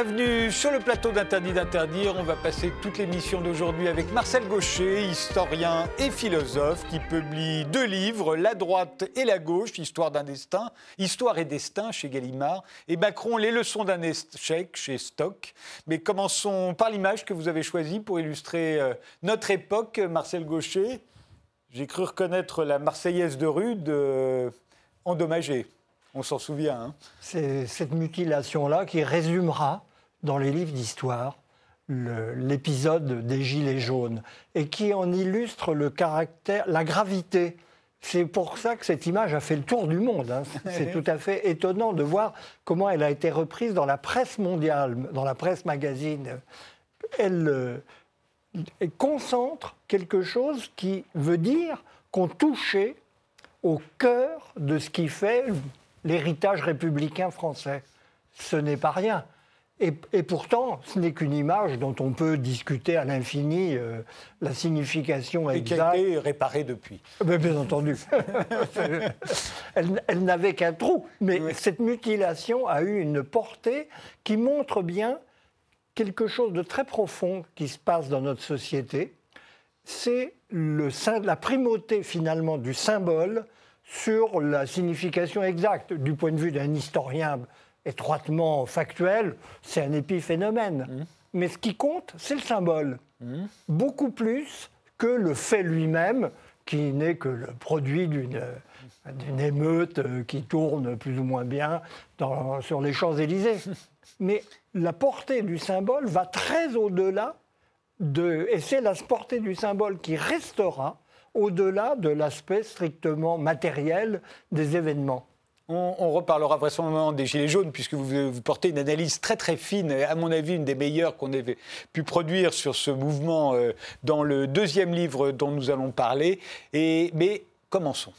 Bienvenue sur le plateau d'Interdit d'interdire. On va passer toute l'émission d'aujourd'hui avec Marcel Gaucher, historien et philosophe, qui publie deux livres, La droite et la gauche, Histoire d'un destin, Histoire et destin chez Gallimard, et Macron, Les leçons d'un échec chez Stock. Mais commençons par l'image que vous avez choisie pour illustrer euh, notre époque, Marcel Gaucher. J'ai cru reconnaître la Marseillaise de Rude euh, endommagée. On s'en souvient. Hein. C'est cette mutilation-là qui résumera dans les livres d'histoire l'épisode des Gilets jaunes et qui en illustre le caractère, la gravité. C'est pour ça que cette image a fait le tour du monde. Hein. C'est tout à fait étonnant de voir comment elle a été reprise dans la presse mondiale, dans la presse magazine. Elle, euh, elle concentre quelque chose qui veut dire qu'on touchait au cœur de ce qui fait l'héritage républicain français. Ce n'est pas rien. Et, pourtant, ce n'est qu'une image dont on peut discuter à l'infini euh, la signification exacte. Et qui a été réparée depuis. Mais bien entendu. elle, n'avait qu'un trou. Mais cette mutilation a eu une portée qui montre bien quelque chose de très profond qui se passe dans notre société. C'est la primauté finalement du symbole sur la signification exacte. Du point de vue d'un historien étroitement factuel, c'est un épiphénomène. Mmh. Mais ce qui compte, c'est le symbole. Mmh. Beaucoup plus que le fait lui-même, qui n'est que le produit d'une émeute qui tourne plus ou moins bien sur les Champs-Élysées. Mais la portée du symbole va très au-delà de... Et c'est la portée du symbole qui restera au-delà de l'aspect strictement matériel des événements. On, reparlera vraisemblablement des Gilets jaunes, puisque vous, portez une analyse très très fine, à mon avis une des meilleures qu'on ait pu produire sur ce mouvement euh, dans le deuxième livre dont nous allons parler. Mais commençons.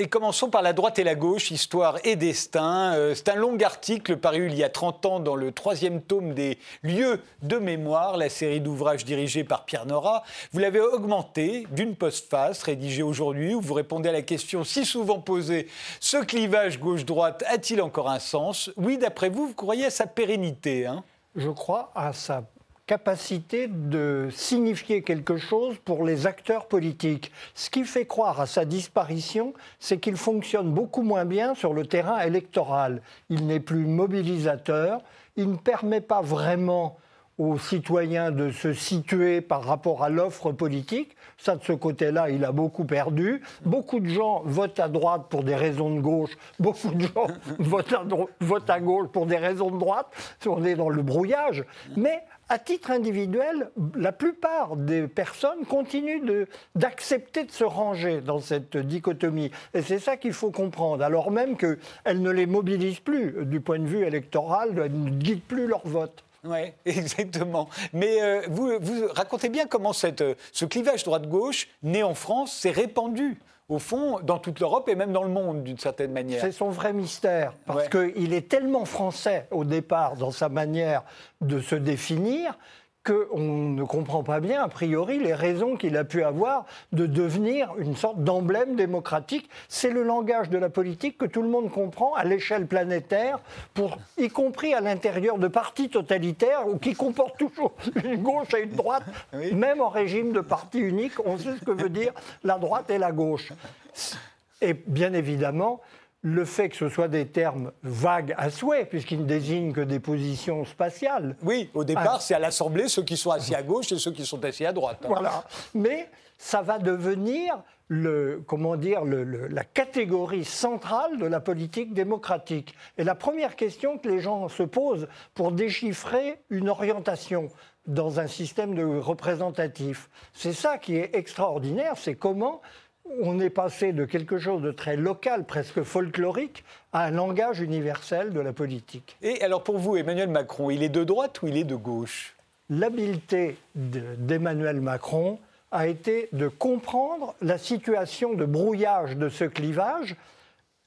Et commençons par la droite et la gauche, histoire et destin. Euh, c'est un long article paru il y a 30 ans dans le troisième tome des Lieux de mémoire, la série d'ouvrages dirigés par Pierre Nora. Vous l'avez augmenté d'une postface rédigée aujourd'hui où vous répondez à la question si souvent posée ce clivage gauche-droite a-t-il encore un sens? Oui, d'après vous, vous croyez à sa pérennité hein? Je crois à sa capacité de signifier quelque chose pour les acteurs politiques. Ce qui fait croire à sa disparition, c'est qu'il fonctionne beaucoup moins bien sur le terrain électoral. Il n'est plus mobilisateur, il ne permet pas vraiment aux citoyens de se situer par rapport à l'offre politique. Ça, de ce côté-là, il a beaucoup perdu. Beaucoup de gens votent à droite pour des raisons de gauche. Beaucoup de gens votent, à gauche pour des raisons de droite. On est dans le brouillage. Mais à titre individuel, la plupart des personnes continuent d'accepter de, se ranger dans cette dichotomie. Et c'est ça qu'il faut comprendre, alors même qu'elles ne les mobilisent plus du point de vue électoral, elles ne guident plus leur vote. Oui, exactement. Mais euh, vous, vous, racontez bien comment cette, ce clivage droite-gauche, né en France, s'est répandu au fond, dans toute l'Europe et même dans le monde, d'une certaine manière. C'est son vrai mystère, parce qu'il est tellement français au départ dans sa manière de se définir qu'on ne comprend pas bien, a priori, les raisons qu'il a pu avoir de devenir une sorte d'emblème démocratique. C'est le langage de la politique que tout le monde comprend à l'échelle planétaire, pour, y compris à l'intérieur de partis totalitaires ou qui comportent toujours une gauche et une droite, même en régime de parti unique, on sait ce que veut dire la droite et la gauche. Et bien évidemment, le fait que ce soit des termes vagues à souhait, puisqu'ils ne désignent que des positions spatiales. Oui, au départ, ah. c'est à l'Assemblée ceux qui sont assis à gauche et ceux qui sont assis à droite. Hein. Voilà. Mais ça va devenir le, comment dire, la catégorie centrale de la politique démocratique. Et la première question que les gens se posent pour déchiffrer une orientation dans un système de représentatif, c'est ça qui est extraordinaire, c'est comment on est passé de quelque chose de très local, presque folklorique, à un langage universel de la politique. Et alors pour vous, Emmanuel Macron, il est de droite ou il est de gauche? L'habileté d'Emmanuel Macron a été de comprendre la situation de brouillage de ce clivage,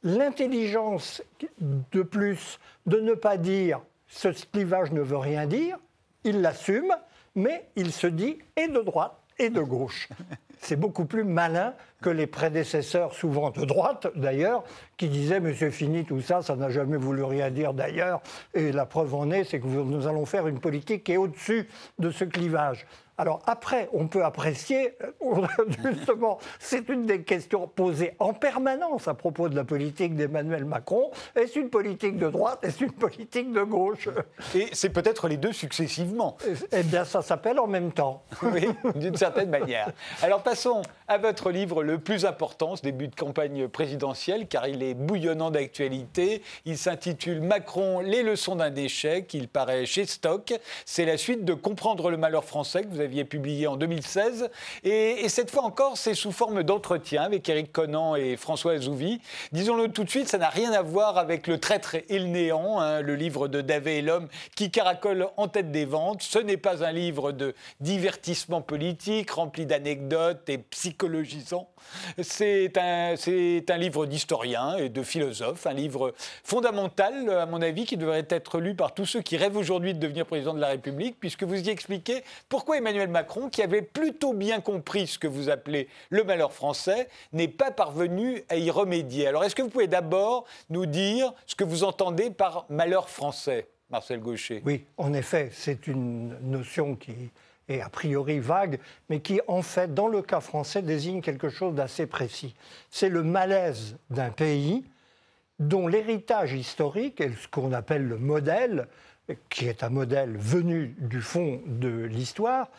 l'intelligence de plus de ne pas dire ce clivage ne veut rien dire, il l'assume, mais il se dit et de droite et de gauche. c'est beaucoup plus malin que les prédécesseurs, souvent de droite d'ailleurs, qui disaient Monsieur Fini, tout ça, ça n'a jamais voulu rien dire d'ailleurs. Et la preuve en est, c'est que nous allons faire une politique qui est au-dessus de ce clivage. Alors après, on peut apprécier, euh, justement, c'est une des questions posées en permanence à propos de la politique d'Emmanuel Macron. Est-ce une politique de droite? Est-ce une politique de gauche? Et c'est peut-être les deux successivement. Eh bien, ça s'appelle en même temps. Oui, d'une certaine manière. Alors passons à votre livre le plus important, ce début de campagne présidentielle, car il est bouillonnant d'actualité. Il s'intitule Macron, les leçons d'un échec. Il paraît chez Stock. C'est la suite de Comprendre le malheur français que vous aviez publié en 2016. Et, cette fois encore, c'est sous forme d'entretien avec Éric Conan et François Azouvi. Disons-le tout de suite, ça n'a rien à voir avec Le traître et le néant, hein, le livre de David et l'homme qui caracole en tête des ventes. Ce n'est pas un livre de divertissement politique rempli d'anecdotes et psychologisant. C'est un, un livre d'historien et de philosophe, un livre fondamental, à mon avis, qui devrait être lu par tous ceux qui rêvent aujourd'hui de devenir président de la République, puisque vous y expliquez pourquoi Emmanuel Emmanuel Macron, qui avait plutôt bien compris ce que vous appelez le malheur français, n'est pas parvenu à y remédier. Alors est-ce que vous pouvez d'abord nous dire ce que vous entendez par malheur français, Marcel Gaucher? Oui, en effet, c'est une notion qui est a priori vague, mais qui, en fait, dans le cas français, désigne quelque chose d'assez précis. C'est le malaise d'un pays dont l'héritage historique, et ce qu'on appelle le modèle, qui est un modèle venu du fond de l'histoire,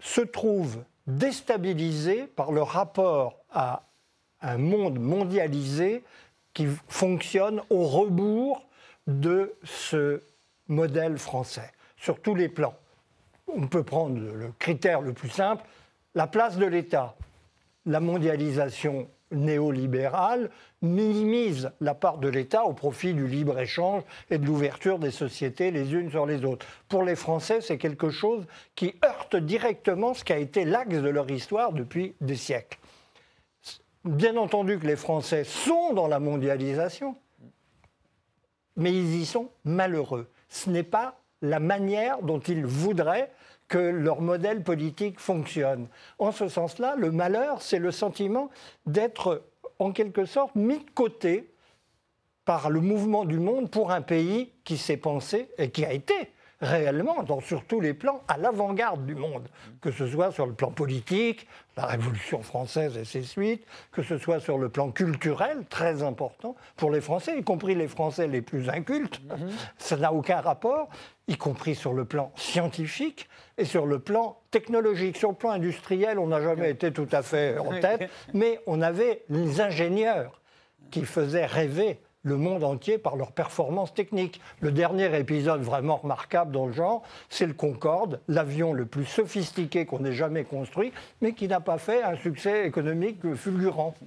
se trouve déstabilisé par le rapport à un monde mondialisé qui fonctionne au rebours de ce modèle français, sur tous les plans. On peut prendre le critère le plus simple, la place de l'État. La mondialisation néolibérale minimise la part de l'État au profit du libre-échange et de l'ouverture des sociétés les unes sur les autres. Pour les Français, c'est quelque chose qui heurte directement ce qui a été l'axe de leur histoire depuis des siècles. Bien entendu que les Français sont dans la mondialisation, mais ils y sont malheureux. Ce n'est pas la manière dont ils voudraient que leur modèle politique fonctionne. En ce sens-là, le malheur, c'est le sentiment d'être en quelque sorte mis de côté par le mouvement du monde pour un pays qui s'est pensé et qui a été réellement, dans, sur tous les plans, à l'avant-garde du monde, que ce soit sur le plan politique, la Révolution française et ses suites, que ce soit sur le plan culturel, très important pour les Français, y compris les Français les plus incultes, mhm. ça n'a aucun rapport, y compris sur le plan scientifique et sur le plan technologique. Sur le plan industriel, on n'a jamais été tout à fait en tête, mais on avait les ingénieurs qui faisaient rêver le monde entier par leurs performances techniques. Le dernier épisode vraiment remarquable dans le genre, c'est le Concorde, l'avion le plus sophistiqué qu'on ait jamais construit, mais qui n'a pas fait un succès économique fulgurant.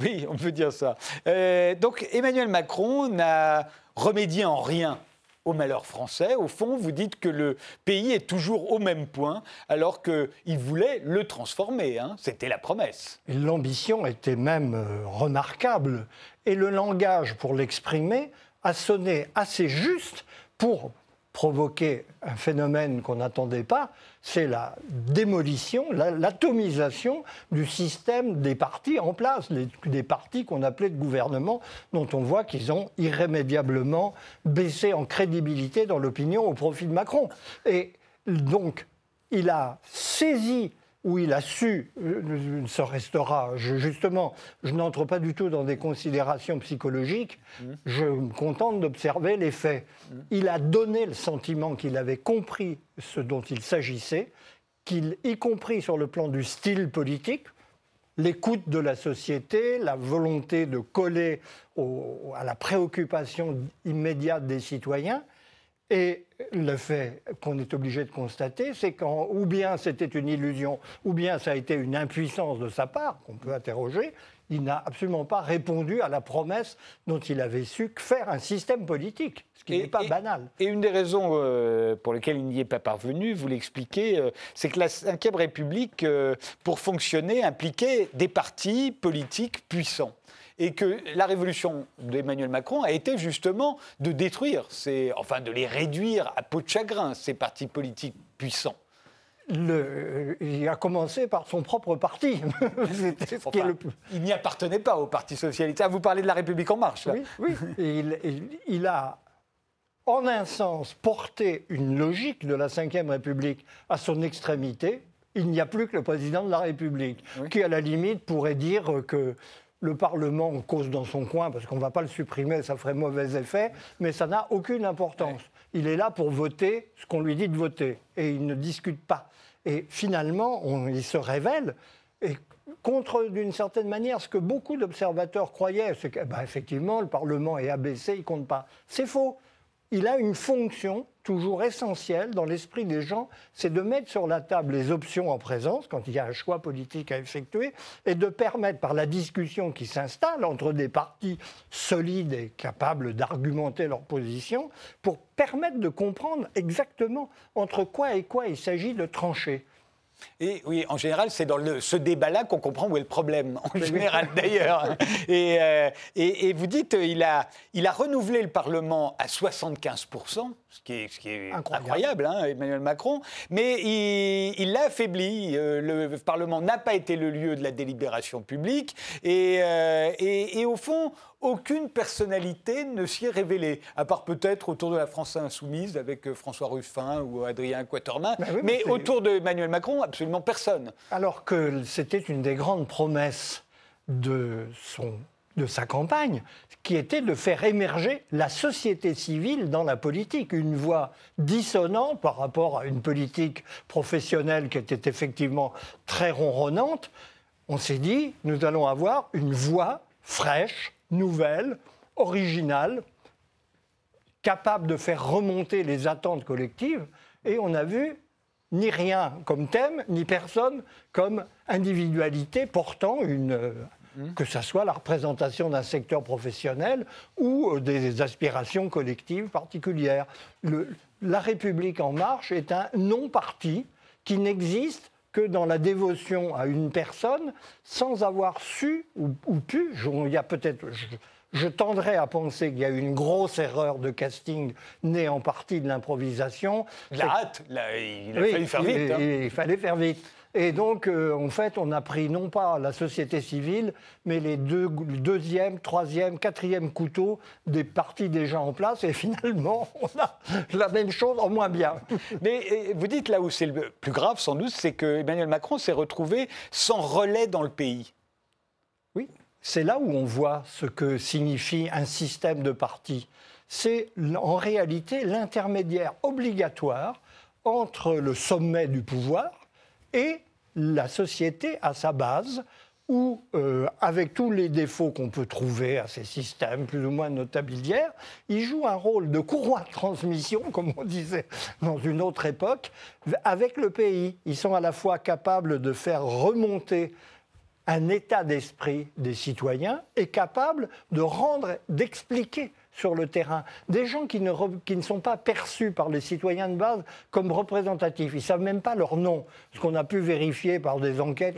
Oui, on peut dire ça. Euh, donc Emmanuel Macron n'a remédié en rien au malheur français. Au fond, vous dites que le pays est toujours au même point, alors qu'il voulait le transformer. Hein. C'était la promesse. L'ambition était même euh, remarquable. Et le langage, pour l'exprimer, a sonné assez juste pour provoquer un phénomène qu'on n'attendait pas, c'est la démolition, l'atomisation du système des partis en place, des partis qu'on appelait de gouvernement, dont on voit qu'ils ont irrémédiablement baissé en crédibilité dans l'opinion au profit de Macron. Et donc, il a saisi où il a su, euh, se restera, justement, je n'entre pas du tout dans des considérations psychologiques, mmh. je me contente d'observer les faits. Mmh. Il a donné le sentiment qu'il avait compris ce dont il s'agissait, qu'il, y compris sur le plan du style politique, l'écoute de la société, la volonté de coller à la préoccupation immédiate des citoyens, et le fait qu'on est obligé de constater, c'est qu'en ou bien c'était une illusion, ou bien ça a été une impuissance de sa part, qu'on peut interroger, il n'a absolument pas répondu à la promesse dont il avait su faire un système politique, ce qui n'est pas banal. Et une des raisons euh, pour lesquelles il n'y est pas parvenu, vous l'expliquez, euh, c'est que la Ve République, euh, pour fonctionner, impliquait des partis politiques puissants et que la révolution d'Emmanuel Macron a été justement de détruire, enfin de les réduire à peau de chagrin, ces partis politiques puissants. le, il a commencé par son propre parti. Il n'y appartenait pas au Parti socialiste. Ah, vous parlez de la République en marche. Là. Oui, oui. il, il, a, en un sens, porté une logique de la Ve République à son extrémité. Il n'y a plus que le président de la République, qui, à la limite, pourrait dire que le Parlement cause dans son coin, parce qu'on ne va pas le supprimer, ça ferait mauvais effet, mais ça n'a aucune importance. Il est là pour voter ce qu'on lui dit de voter, et il ne discute pas. Et finalement, il se révèle, et contre, d'une certaine manière, ce que beaucoup d'observateurs croyaient, c'est qu'effectivement, bah, le Parlement est abaissé, il ne compte pas. C'est faux il a une fonction toujours essentielle dans l'esprit des gens, c'est de mettre sur la table les options en présence quand il y a un choix politique à effectuer et de permettre par la discussion qui s'installe entre des partis solides et capables d'argumenter leur position pour permettre de comprendre exactement entre quoi et quoi il s'agit de trancher. Et oui, en général, c'est dans ce débat-là qu'on comprend où est le problème, en général d'ailleurs. Euh, et, et, vous dites, il a, il a renouvelé le Parlement à 75%, ce qui est, ce qui est incroyable, hein, Emmanuel Macron, mais il l'a affaibli. Euh, le Parlement n'a pas été le lieu de la délibération publique. Et, et, au fond, aucune personnalité ne s'y est révélée, à part peut-être autour de la France insoumise avec euh, François Ruffin ou Adrien Quatermain, bah mais, autour d'Emmanuel Macron, absolument personne. Alors que c'était une des grandes promesses de, son, de sa campagne, qui était de faire émerger la société civile dans la politique, une voix dissonante par rapport à une politique professionnelle qui était effectivement très ronronnante. On s'est dit, nous allons avoir une voix fraîche, nouvelle, originale, capable de faire remonter les attentes collectives. Et on a vu ni rien comme thème, ni personne comme individualité portant une, mmh. que ce soit la représentation d'un secteur professionnel ou euh, des aspirations collectives particulières. la République en marche est un non-parti qui n'existe que dans la dévotion à une personne sans avoir su ou, pu, il y a peut-être, je, tendrais à penser qu'il y a eu une grosse erreur de casting née en partie de l'improvisation. La hâte, il a fallu faire vite. Hein. il fallait faire vite. Et donc, euh, en fait, on a pris non pas la société civile, mais les deux, deuxième, troisième, quatrième couteaux des partis déjà en place. Et finalement, on a la même chose en moins bien. Mais vous dites là où c'est le plus grave, sans doute, c'est que Emmanuel Macron s'est retrouvé sans relais dans le pays. Oui, c'est là où on voit ce que signifie un système de partis. C'est en réalité l'intermédiaire obligatoire entre le sommet du pouvoir, et la société à sa base, où, euh, avec tous les défauts qu'on peut trouver à ces systèmes plus ou moins notabilières, il joue un rôle de courroie de transmission, comme on disait dans une autre époque, avec le pays. Ils sont à la fois capables de faire remonter un état d'esprit des citoyens et capables de rendre, d'expliquer sur le terrain, des gens qui ne, qui ne sont pas perçus par les citoyens de base comme représentatifs. Ils ne savent même pas leur nom, ce qu'on a pu vérifier par des enquêtes.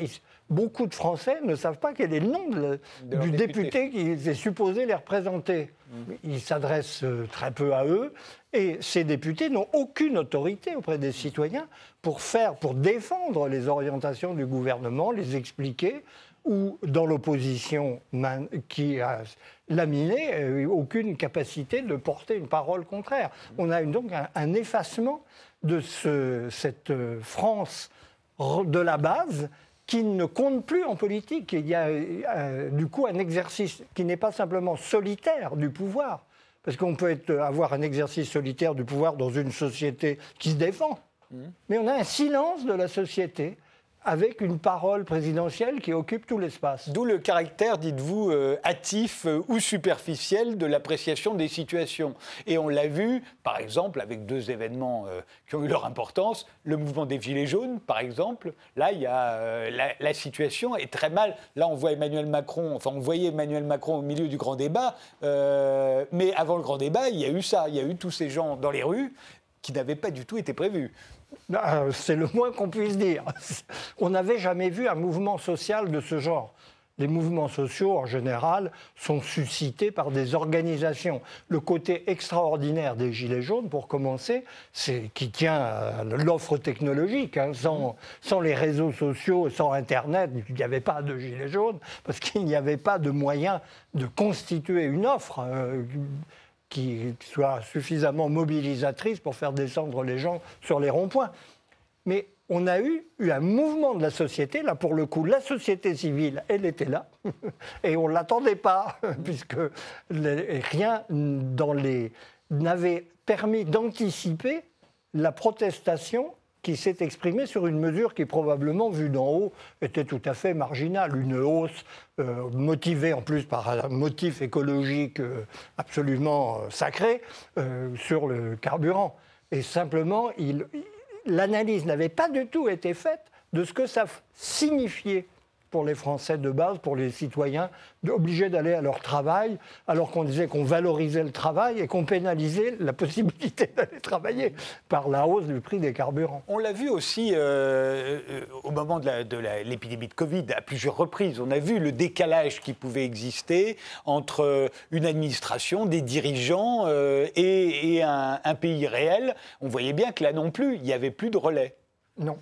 beaucoup de Français ne savent pas quel est le nom du député. qui est supposé les représenter. Mmh. Ils s'adressent euh, très peu à eux et ces députés n'ont aucune autorité auprès des citoyens pour faire, pour défendre les orientations du gouvernement, les expliquer ou dans l'opposition qui a laminé, euh, aucune capacité de porter une parole contraire. On a donc un, effacement de cette euh, France de la base qui ne compte plus en politique. Il y a euh, du coup un exercice qui n'est pas simplement solitaire du pouvoir, parce qu'on peut avoir un exercice solitaire du pouvoir dans une société qui se défend, mmh. mais on a un silence de la société avec une parole présidentielle qui occupe tout l'espace. D'où le caractère, dites-vous, euh, hâtif euh, ou superficiel de l'appréciation des situations. Et on l'a vu, par exemple, avec deux événements euh, qui ont eu leur importance, le mouvement des Gilets jaunes, par exemple. Là, il y a, la, la, situation est très mal. Là, on voit Emmanuel Macron, enfin, on voyait Emmanuel Macron au milieu du grand débat, mais avant le grand débat, il y a eu ça. Il y a eu tous ces gens dans les rues qui n'avaient pas du tout été prévus. Ah, c'est le moins qu'on puisse dire. On n'avait jamais vu un mouvement social de ce genre. les mouvements sociaux, en général, sont suscités par des organisations. Le côté extraordinaire des Gilets jaunes, pour commencer, c'est qui tient à l'offre technologique. Hein. Sans, sans, les réseaux sociaux, sans Internet, il n'y avait pas de Gilets jaunes, parce qu'il n'y avait pas de moyen de constituer une offre. Qui soit suffisamment mobilisatrice pour faire descendre les gens sur les ronds-points. Mais on a eu, eu, un mouvement de la société. Là, pour le coup, la société civile, elle était là. Et on ne l'attendait pas, puisque rien dans les n'avait permis d'anticiper la protestation qui s'est exprimée sur une mesure qui, probablement, vue d'en haut, était tout à fait marginale. Une hausse euh, motivée en plus par un motif écologique euh, absolument euh, sacré sur le carburant. Et simplement, l'analyse n'avait pas du tout été faite de ce que ça signifiait pour les Français de base, pour les citoyens, obligés d'aller à leur travail, alors qu'on disait qu'on valorisait le travail et qu'on pénalisait la possibilité d'aller travailler par la hausse du prix des carburants. On l'a vu aussi euh, euh, au moment de l'épidémie de, Covid à plusieurs reprises. On a vu le décalage qui pouvait exister entre une administration, des dirigeants euh, et, un pays réel. On voyait bien que là non plus, il n'y avait plus de relais. Non.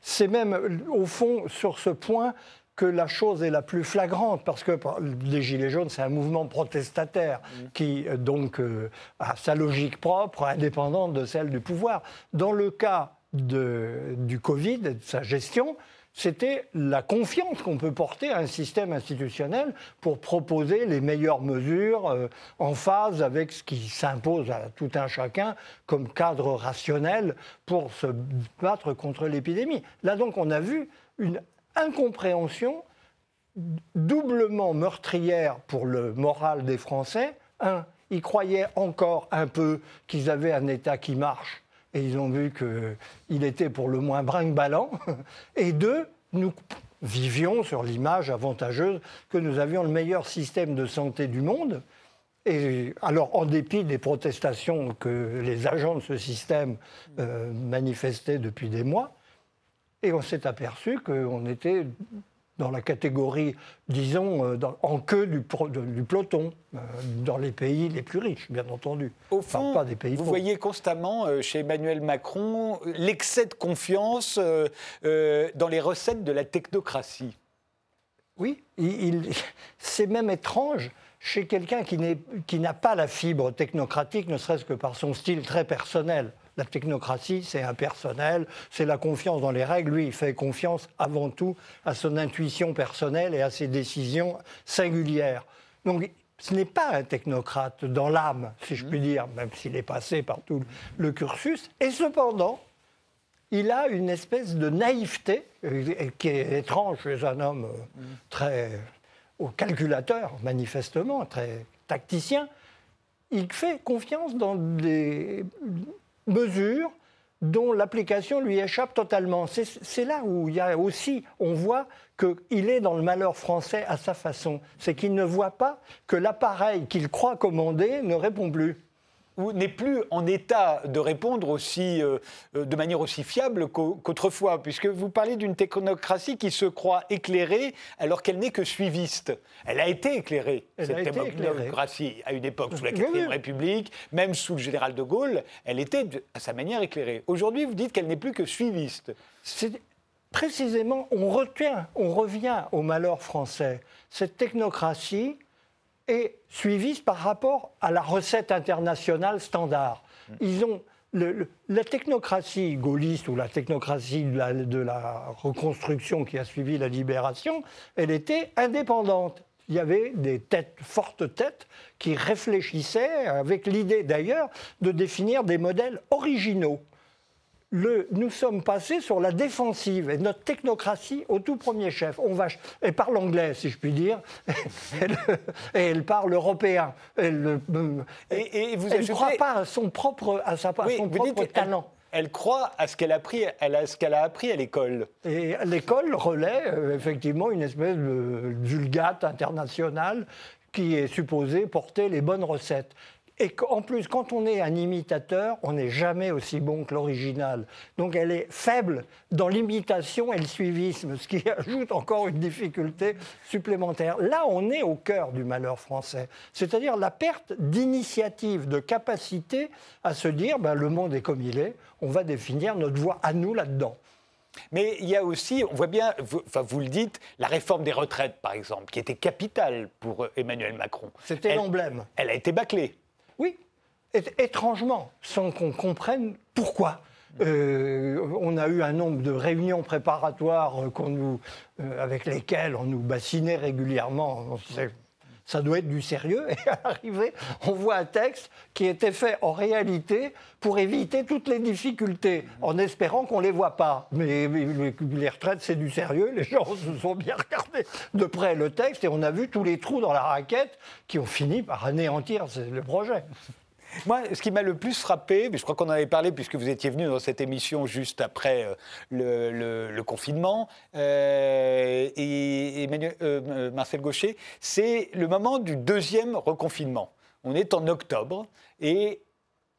c'est même, au fond, sur ce point que la chose est la plus flagrante, parce que les Gilets jaunes, c'est un mouvement protestataire mm. qui, euh, donc, euh, a sa logique propre, indépendante de celle du pouvoir. Dans le cas du Covid et de sa gestion, c'était la confiance qu'on peut porter à un système institutionnel pour proposer les meilleures mesures euh, en phase avec ce qui s'impose à tout un chacun comme cadre rationnel pour se battre contre l'épidémie. Là donc on a vu une incompréhension doublement meurtrière pour le moral des Français. Un, ils croyaient encore un peu qu'ils avaient un État qui marche et ils ont vu qu'il était pour le moins brinque-ballant. Et deux, nous vivions sur l'image avantageuse que nous avions le meilleur système de santé du monde. Et alors, en dépit des protestations que les agents de ce système euh, manifestaient depuis des mois, et on s'est aperçu qu'on était dans la catégorie, disons, euh, en queue du, du peloton, euh, dans les pays les plus riches, bien entendu. Au fond, pas des pays vous voyez constamment euh, chez Emmanuel Macron l'excès de confiance dans les recettes de la technocratie. Oui, il, c'est même étrange chez quelqu'un qui n'a pas la fibre technocratique, ne serait-ce que par son style très personnel. La technocratie, c'est impersonnel, c'est la confiance dans les règles. Lui, il fait confiance avant tout à son intuition personnelle et à ses décisions singulières. Donc, ce n'est pas un technocrate dans l'âme, si je puis dire, même s'il est passé par tout le cursus. Et cependant, il a une espèce de naïveté euh, qui est étrange chez un homme euh, très calculateur, manifestement, très tacticien. Il fait confiance dans des mesures dont l'application lui échappe totalement. C'est là où il y a aussi, on voit qu'il est dans le malheur français à sa façon. C'est qu'il ne voit pas que l'appareil qu'il croit commander ne répond plus n'est plus en état de répondre aussi, euh, de manière aussi fiable qu'autrefois, puisque vous parlez d'une technocratie qui se croit éclairée alors qu'elle n'est que suiviste. Elle a été éclairée, cette technocratie, à une époque, sous la Quatrième République, même sous le général de Gaulle, elle était à sa manière éclairée. Aujourd'hui, vous dites qu'elle n'est plus que suiviste. Précisément, on retient, on revient au malheur français. Cette technocratie, est suivie par rapport à la recette internationale standard. Ils ont la technocratie gaulliste ou la technocratie de la, de la, reconstruction qui a suivi la libération, elle était indépendante. Il y avait des têtes, fortes têtes qui réfléchissaient avec l'idée d'ailleurs de définir des modèles originaux nous sommes passés sur la défensive et notre technocratie au tout premier chef. On va, elle parle anglais, si je puis dire, et elle parle européen. Elle, et, vous ne croit pas à son propre, à sa, son propre talent. Elle, croit à ce qu'elle a, appris, à ce qu'elle a appris à l'école. Et l'école relaie euh, effectivement une espèce de vulgate internationale qui est supposée porter les bonnes recettes. Et en plus, quand on est un imitateur, on n'est jamais aussi bon que l'original. Donc elle est faible dans l'imitation et le suivisme, ce qui ajoute encore une difficulté supplémentaire. Là, on est au cœur du malheur français, c'est-à-dire la perte d'initiative, de capacité à se dire ben, le monde est comme il est, on va définir notre voie à nous là-dedans. Mais il y a aussi, on voit bien, vous, enfin vous le dites, la réforme des retraites, par exemple, qui était capitale pour euh, Emmanuel Macron. C'était l'emblème. Elle a été bâclée. Oui, étrangement, sans qu'on comprenne pourquoi. Euh, on a eu un nombre de réunions préparatoires nous, euh, avec lesquelles on nous bassinait régulièrement ça doit être du sérieux. Et à l'arrivée, on voit un texte qui était fait en réalité pour éviter toutes les difficultés, en espérant qu'on ne les voit pas. Mais, les retraites, c'est du sérieux. Les gens se sont bien regardés de près le texte et on a vu tous les trous dans la raquette qui ont fini par anéantir le projet. Moi, ce qui m'a le plus frappé, mais je crois qu'on en avait parlé puisque vous étiez venu dans cette émission juste après euh, le, confinement, euh, et, euh, Marcel Gaucher, c'est le moment du deuxième reconfinement. On est en octobre et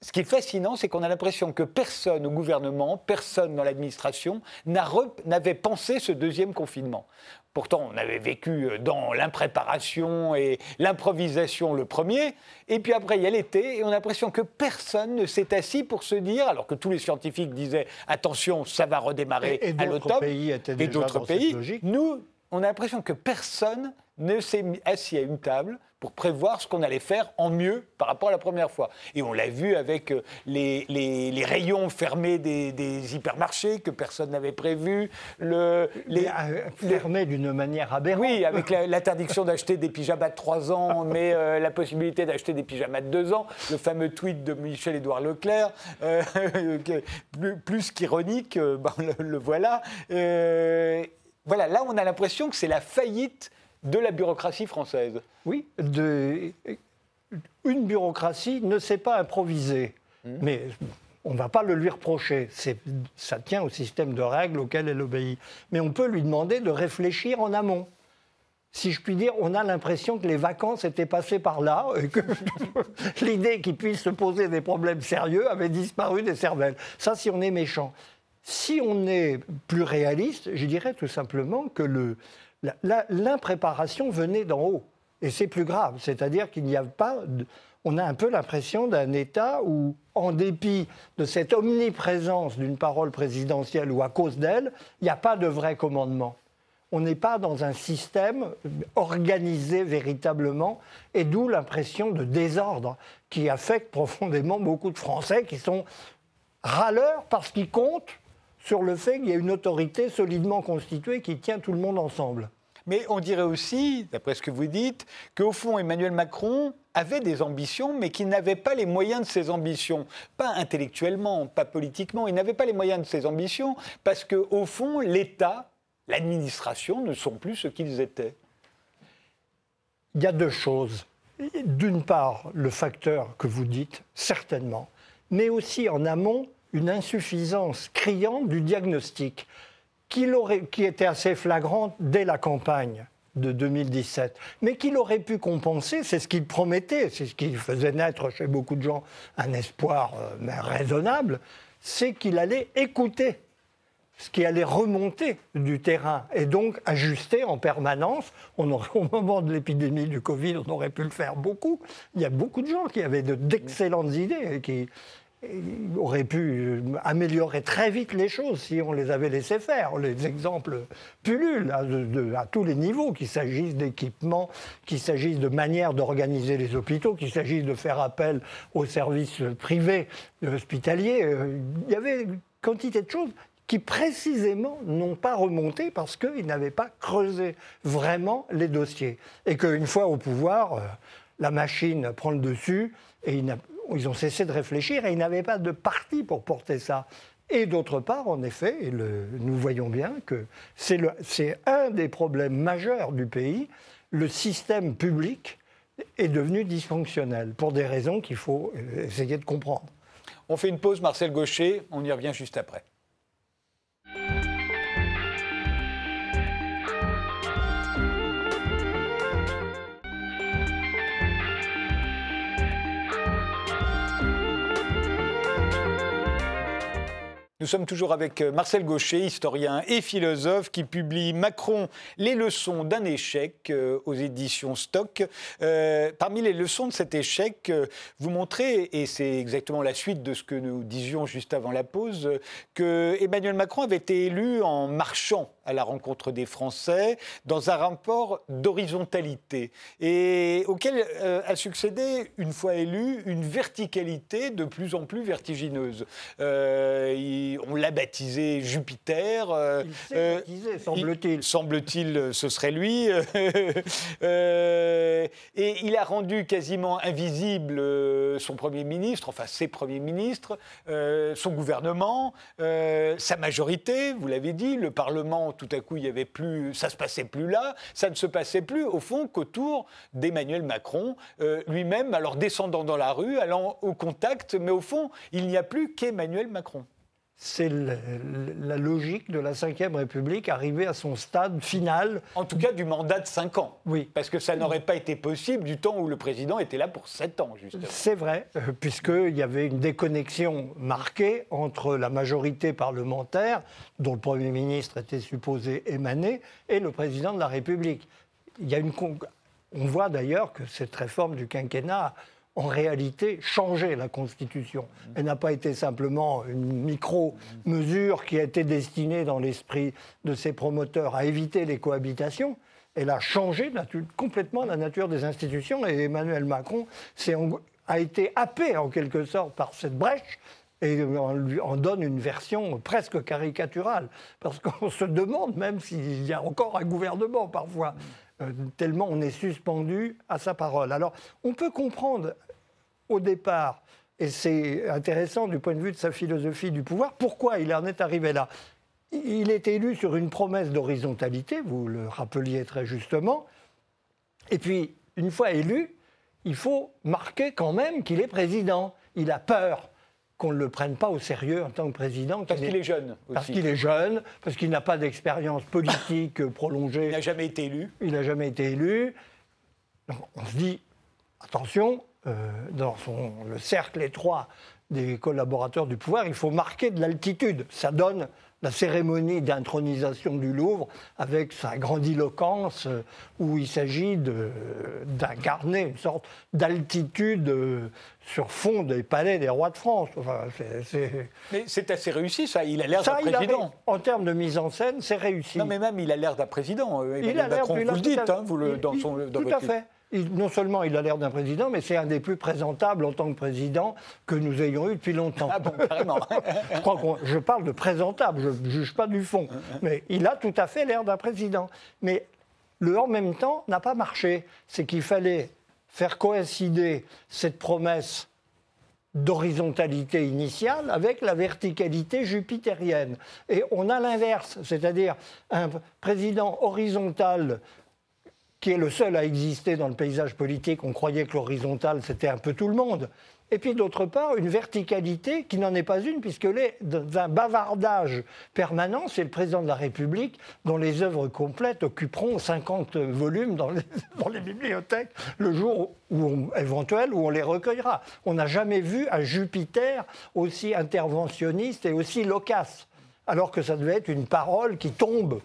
ce qui est fascinant, c'est qu'on a l'impression que personne au gouvernement, personne dans l'administration n'avait pensé ce deuxième confinement. Pourtant, on avait vécu euh, dans l'impréparation et l'improvisation le premier. Et puis après, il y a l'été, et on a l'impression que personne ne s'est assis pour se dire, alors que tous les scientifiques disaient attention, ça va redémarrer à l'automne. Et d'autres pays, nous, on a l'impression que personne ne s'est assis à une table pour prévoir ce qu'on allait faire en mieux par rapport à la première fois. Et on l'a vu avec euh, les, les, rayons fermés des, hypermarchés que personne n'avait prévu. Le, les, euh, fermés d'une manière aberrante. Oui, avec l'interdiction d'acheter des pyjamas de 3 ans, mais euh, la possibilité d'acheter des pyjamas de 2 ans. Le fameux tweet de Michel-Édouard Leclerc, plus, qu'ironique, ben, le, voilà. voilà, là on a l'impression que c'est la faillite de la bureaucratie française. Oui, de, une bureaucratie ne sait pas improviser. Mmh. Mais on ne va pas le lui reprocher. Ça tient au système de règles auquel elle obéit. Mais on peut lui demander de réfléchir en amont. Si je puis dire, on a l'impression que les vacances étaient passées par là et que l'idée qu'il puisse se poser des problèmes sérieux avait disparu des cervelles. Ça, si on est méchant. Si on est plus réaliste, je dirais tout simplement que l'impréparation venait d'en haut. Et c'est plus grave, c'est-à-dire qu'il n'y a pas. On a un peu l'impression d'un État où, en dépit de cette omniprésence d'une parole présidentielle ou à cause d'elle, il n'y a pas de vrai commandement. On n'est pas dans un système organisé véritablement, et d'où l'impression de désordre qui affecte profondément beaucoup de Français qui sont râleurs parce qu'ils comptent sur le fait qu'il y a une autorité solidement constituée qui tient tout le monde ensemble. Mais on dirait aussi, d'après ce que vous dites, qu'au fond, Emmanuel Macron avait des ambitions, mais qu'il n'avait pas les moyens de ses ambitions. Pas intellectuellement, pas politiquement, il n'avait pas les moyens de ses ambitions, parce qu'au fond, l'État, l'administration ne sont plus ce qu'ils étaient. Il y a deux choses. D'une part, le facteur que vous dites, certainement, mais aussi en amont, une insuffisance criante du diagnostic qui, était assez flagrante dès la campagne de 2017, mais qu'il aurait pu compenser, c'est ce qu'il promettait, c'est ce qui faisait naître chez beaucoup de gens un espoir euh, raisonnable, c'est qu'il allait écouter ce qui allait remonter du terrain et donc ajuster en permanence. On aurait, au moment de l'épidémie du Covid, on aurait pu le faire beaucoup. Il y a beaucoup de gens qui avaient d'excellentes idées et qui, aurait pu euh, améliorer très vite les choses si on les avait laissés faire. Les exemples pullulent à, tous les niveaux, qu'il s'agisse d'équipements, qu'il s'agisse de manière d'organiser les hôpitaux, qu'il s'agisse de faire appel aux services privés hospitaliers. Euh, il y avait une quantité de choses qui précisément n'ont pas remonté parce qu'ils n'avaient pas creusé vraiment les dossiers. Et qu'une fois au pouvoir, euh, la machine prend le dessus ils ont cessé de réfléchir et ils n'avaient pas de parti pour porter ça. Et d'autre part, en effet, nous voyons bien que c'est un des problèmes majeurs du pays, le système public est devenu dysfonctionnel pour des raisons qu'il faut euh, essayer de comprendre. On fait une pause, Marcel Gaucher, on y revient juste après. Nous sommes toujours avec euh, Marcel Gaucher, historien et philosophe, qui publie Macron, les leçons d'un échec euh, aux éditions Stock. Euh, parmi les leçons de cet échec, vous montrez, et c'est exactement la suite de ce que nous disions juste avant la pause, que Emmanuel Macron avait été élu en marchant à la rencontre des Français dans un rapport d'horizontalité et auquel a succédé, une fois élu, une verticalité de plus en plus vertigineuse. On l'a baptisé Jupiter. Euh, il euh, baptisé, semble-t-il. Semble-t-il, ce serait lui. Euh, et il a rendu quasiment invisible son Premier ministre, enfin ses premiers ministres, son gouvernement, sa majorité, vous l'avez dit, le Parlement, tout à coup, il y avait plus, ça se passait plus là, ça ne se passait plus, au fond, qu'autour d'Emmanuel Macron, lui-même, alors descendant dans la rue, allant au contact, mais au fond, il n'y a plus qu'Emmanuel Macron c'est la logique de la Ve République arrivée à son stade final. En tout cas, du mandat de 5 ans. Oui. Parce que ça n'aurait pas été possible du temps où le président était là pour 7 ans, justement. C'est vrai, euh, puisqu'il y avait une déconnexion marquée entre la majorité parlementaire, dont le Premier ministre était supposé émaner, et le président de la République. Il y a une... On voit d'ailleurs que cette réforme du quinquennat en réalité changer la Constitution. Elle n'a pas été simplement une micro-mesure qui a été destinée dans l'esprit de ses promoteurs à éviter les cohabitations. Elle a changé complètement la nature des institutions et Emmanuel Macron a été happé en quelque sorte par cette brèche et on lui en donne une version presque caricaturale, parce qu'on se demande même s'il y a encore un gouvernement parfois, euh, tellement on est suspendu à sa parole. Alors on peut comprendre au départ, et c'est intéressant du point de vue de sa philosophie du pouvoir, pourquoi il en est arrivé là? Il est élu sur une promesse d'horizontalité, vous le rappeliez très justement, et puis, une fois élu, il faut marquer quand même qu'il est président. Il a peur qu'on ne le prenne pas au sérieux en tant que président. Parce qu'il est, jeune. Parce qu'il est jeune, parce qu'il n'a pas d'expérience politique prolongée. Il n'a jamais été élu. Il n'a jamais été élu. on se dit, attention, euh, dans le cercle étroit des collaborateurs du pouvoir, il faut marquer de l'altitude. Ça donne la cérémonie d'intronisation du Louvre avec sa grandiloquence euh, où il s'agit d'incarner une sorte d'altitude euh, sur fond des palais des rois de France. Mais c'est assez réussi, ça. Il a l'air d'un président. en termes de mise en scène, c'est réussi. Non, mais même il a l'air d'un président. il a Macron, vous le dites, hein, vous le, dans, son, dans tout à fait non seulement il a l'air d'un président, mais c'est un des plus présentables en tant que président que nous ayons eu depuis longtemps. Ah bon, carrément. je crois je parle de présentable, je ne juge pas du fond. Mais il a tout à fait l'air d'un président. Mais le en même temps n'a pas marché. C'est qu'il fallait faire coïncider cette promesse d'horizontalité initiale avec la verticalité jupitérienne. Et on a l'inverse, c'est-à-dire un président horizontal qui est le seul à exister dans le paysage politique. On croyait que l'horizontal, c'était un peu tout le monde. Et puis d'autre part, une verticalité qui n'en est pas une, puisqu'elle est dans un bavardage permanent. C'est le président de la République dont les œuvres complètes occuperont 50 volumes dans les, bibliothèques le jour où éventuel où on les recueillera. On n'a jamais vu un Jupiter aussi interventionniste et aussi loquace, alors que ça devait être une parole qui tombe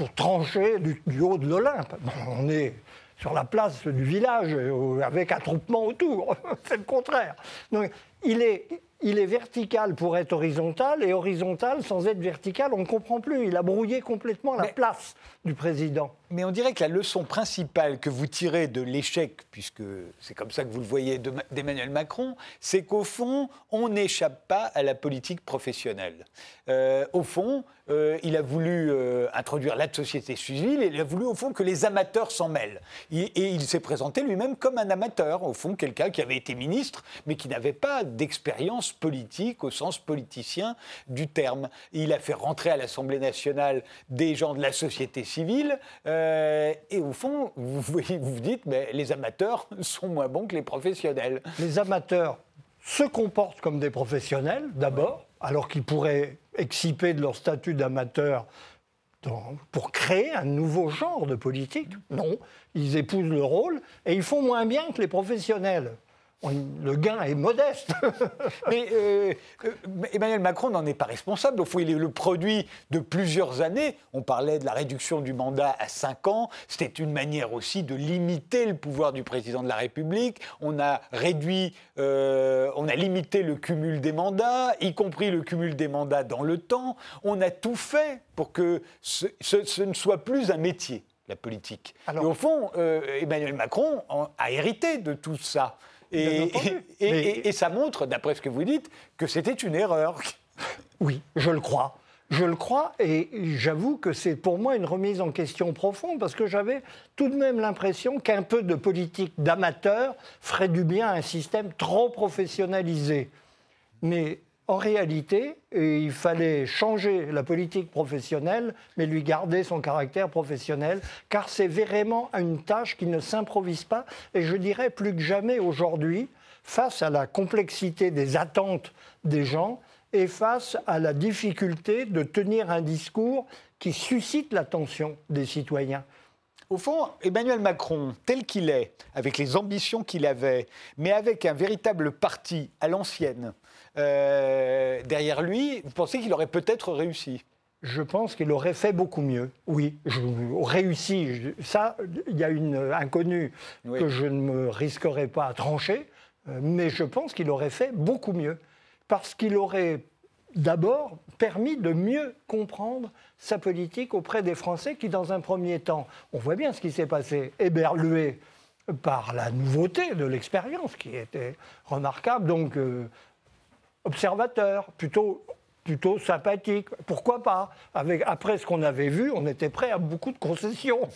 pour trancher du, haut de l'Olympe. on est sur la place du village euh, avec attroupement autour. C'est le contraire. Donc, il est, il est vertical pour être horizontal et horizontal sans être vertical, on ne comprend plus. Il a brouillé complètement la place du président. Mais on dirait que la leçon principale que vous tirez de l'échec, puisque c'est comme ça que vous le voyez d'Emmanuel Macron, c'est qu'au fond, on n'échappe pas à la politique professionnelle. Euh, au fond, euh, il a voulu euh, introduire la société civile et il a voulu au fond que les amateurs s'en mêlent. Et, il s'est présenté lui-même comme un amateur, au fond, quelqu'un qui avait été ministre, mais qui n'avait pas d'expérience politique au sens politicien du terme. il a fait rentrer à l'Assemblée nationale des gens de la société civile. Euh, et au fond, vous, vous dites, mais les amateurs sont moins bons que les professionnels. Les amateurs se comportent comme des professionnels, d'abord, alors qu'ils pourraient exciper de leur statut d'amateur pour créer un nouveau genre de politique? Non, ils épousent le rôle et ils font moins bien que les professionnels. Le gain est modeste. Mais euh, euh, Emmanuel Macron n'en est pas responsable. Au fond, il est le produit de plusieurs années. On parlait de la réduction du mandat à 5 ans. C'était une manière aussi de limiter le pouvoir du président de la République. On a réduit, euh, on a limité le cumul des mandats, y compris le cumul des mandats dans le temps. On a tout fait pour que ce, ne soit plus un métier la politique. et au fond, Emmanuel Macron a hérité de tout ça. Et, ça montre, d'après ce que vous dites, que c'était une erreur. Oui, je le crois. Je le crois et j'avoue que c'est pour moi une remise en question profonde parce que j'avais tout de même l'impression qu'un peu de politique d'amateur ferait du bien à un système trop professionnalisé. Mais en réalité, il fallait changer la politique professionnelle, mais lui garder son caractère professionnel, car c'est vraiment une tâche qui ne s'improvise pas. Et je dirais plus que jamais aujourd'hui, face à la complexité des attentes des gens et face à la difficulté de tenir un discours qui suscite l'attention des citoyens. Au fond, Emmanuel Macron, tel qu'il est, avec les ambitions qu'il avait, mais avec un véritable parti à l'ancienne, euh, derrière lui, vous pensez qu'il aurait peut-être réussi? Je pense qu'il aurait fait beaucoup mieux. Oui, je, réussi. Ça, il y a une inconnue que je ne me risquerais pas à trancher, euh, mais je pense qu'il aurait fait beaucoup mieux. Parce qu'il aurait d'abord permis de mieux comprendre sa politique auprès des Français qui, dans un premier temps, on voit bien ce qui s'est passé, éberlué par la nouveauté de l'expérience qui était remarquable. Donc, euh, observateur, plutôt, sympathique. Pourquoi pas? Après ce qu'on avait vu, on était prêt à beaucoup de concessions.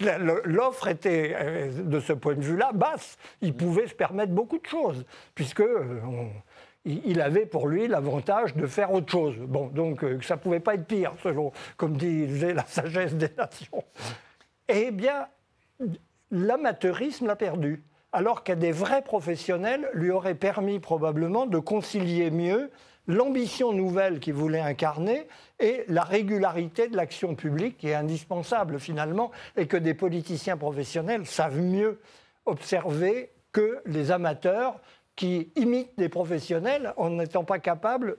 L'offre était, euh, de ce point de vue-là, basse. Il pouvait se permettre beaucoup de choses, puisque... Euh, il avait pour lui l'avantage de faire autre chose. Bon, donc euh, ça ne pouvait pas être pire, selon, comme disait la sagesse des nations. Eh bien, l'amateurisme l'a perdu alors qu'à des vrais professionnels lui aurait permis probablement de concilier mieux l'ambition nouvelle qu'il voulait incarner et la régularité de l'action publique qui est indispensable finalement et que des politiciens professionnels savent mieux observer que les amateurs qui imitent des professionnels en n'étant pas capables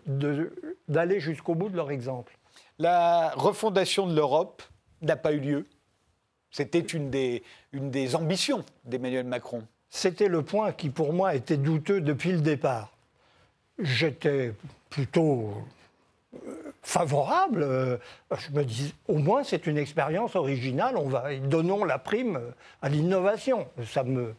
d'aller jusqu'au bout de leur exemple. La refondation de l'Europe n'a pas eu lieu. C'était une des, ambitions d'Emmanuel Macron c'était le point qui, pour moi, était douteux depuis le départ. J'étais plutôt euh, favorable. Euh, je me dis, au moins, c'est une expérience originale. On va, donnons la prime à l'innovation. Ça me.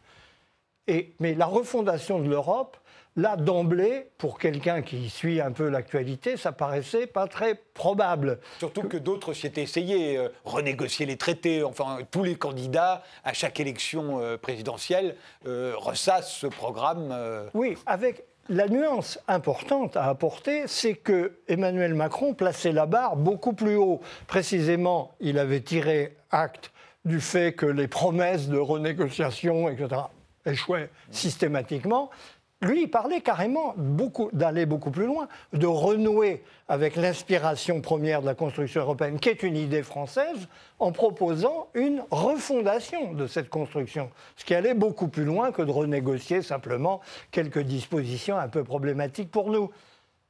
Et, mais la refondation de l'Europe, Là, d'emblée, pour quelqu'un qui suit un peu l'actualité, ça paraissait pas très probable. Surtout que, d'autres s'y étaient essayés, euh, renégocier les traités, enfin, tous les candidats à chaque élection euh, présidentielle euh, ressassent ce programme. Oui, avec la nuance importante à apporter, c'est que Emmanuel Macron plaçait la barre beaucoup plus haut. Précisément, il avait tiré acte du fait que les promesses de renégociation, etc., échouaient systématiquement. Lui, il parlait carrément d'aller beaucoup plus loin, de renouer avec l'inspiration première de la construction européenne, qui est une idée française, en proposant une refondation de cette construction, ce qui allait beaucoup plus loin que de renégocier simplement quelques dispositions un peu problématiques pour nous.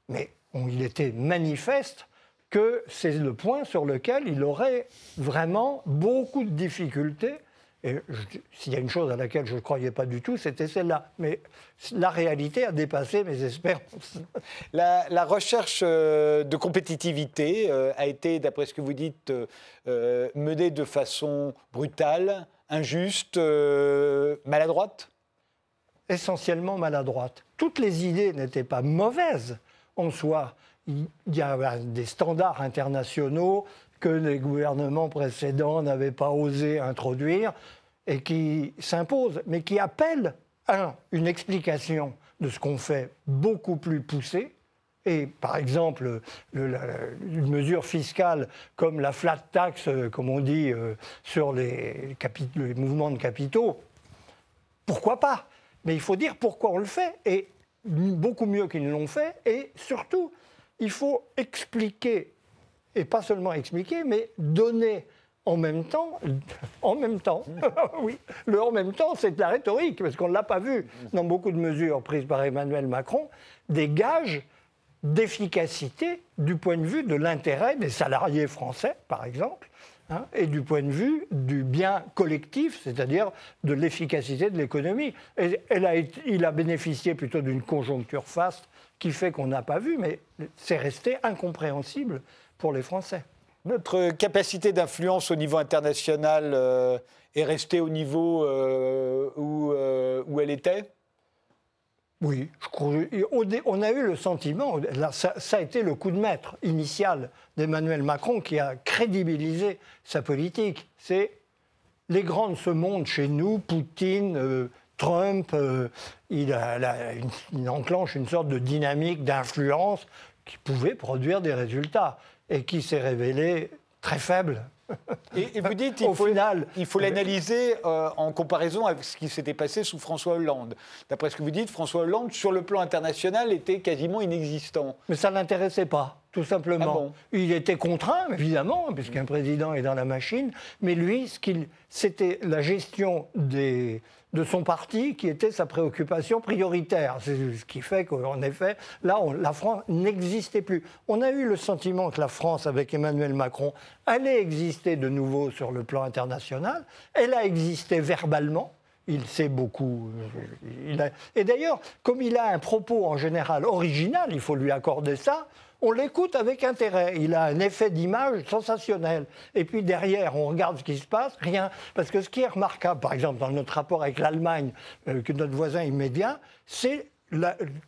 Mais il était manifeste que c'est le point sur lequel il aurait vraiment beaucoup de difficultés et s'il y a une chose à laquelle je ne croyais pas du tout, c'était celle-là. Mais la réalité a dépassé mes espérances. La, recherche euh, de compétitivité euh, a été, d'après ce que vous dites, euh, menée de façon brutale, injuste, maladroite? Essentiellement maladroite. Toutes les idées n'étaient pas mauvaises en soi. Il y a des standards internationaux que les gouvernements précédents n'avaient pas osé introduire et qui s'imposent, mais qui appellent, un, une explication de ce qu'on fait beaucoup plus poussée, et par exemple, une mesure fiscale comme la flat tax, comme on dit, euh, sur les, mouvements de capitaux, pourquoi pas? Mais il faut dire pourquoi on le fait, et beaucoup mieux qu'ils l'ont fait, et surtout, il faut expliquer et pas seulement expliquer, mais donner en même temps, en même temps, oui, le en même temps, c'est de la rhétorique, parce qu'on ne l'a pas vu dans beaucoup de mesures prises par Emmanuel Macron, des gages d'efficacité du point de vue de l'intérêt des salariés français, par exemple, hein, et du point de vue du bien collectif, c'est-à-dire de l'efficacité de l'économie. il a bénéficié plutôt d'une conjoncture faste qui fait qu'on n'a pas vu, mais c'est resté incompréhensible pour les Français. Notre capacité d'influence au niveau international euh, est restée au niveau euh, où, euh, où elle était? Oui, on a eu le sentiment, ça, a été le coup de maître initial d'Emmanuel Macron qui a crédibilisé sa politique. C'est les grands de ce monde chez nous, Poutine, Trump, euh, il, enclenche une sorte de dynamique d'influence qui pouvait produire des résultats et qui s'est révélé très faible et, vous dites qu'il faut, il faut l'analyser euh, en comparaison avec ce qui s'était passé sous François Hollande. D'après ce que vous dites, François Hollande, sur le plan international, était quasiment inexistant. Mais ça ne l'intéressait pas, tout simplement. Ah il était contraint, évidemment, puisqu'un président est dans la machine, mais lui, c'était la gestion des, de son parti qui était sa préoccupation prioritaire. C'est ce qui fait qu'en effet, là, la France n'existait plus. On a eu le sentiment que la France, avec Emmanuel Macron, allait exister de nouveau sur le plan international. Elle a existé verbalement. Il sait beaucoup. Euh, et d'ailleurs, comme il a un propos en général original, il faut lui accorder ça, on l'écoute avec intérêt. Il a un effet d'image sensationnel. Et puis derrière, on regarde ce qui se passe, rien. Parce que ce qui est remarquable, par exemple, dans notre rapport avec l'Allemagne, euh, que notre voisin immédiat, c'est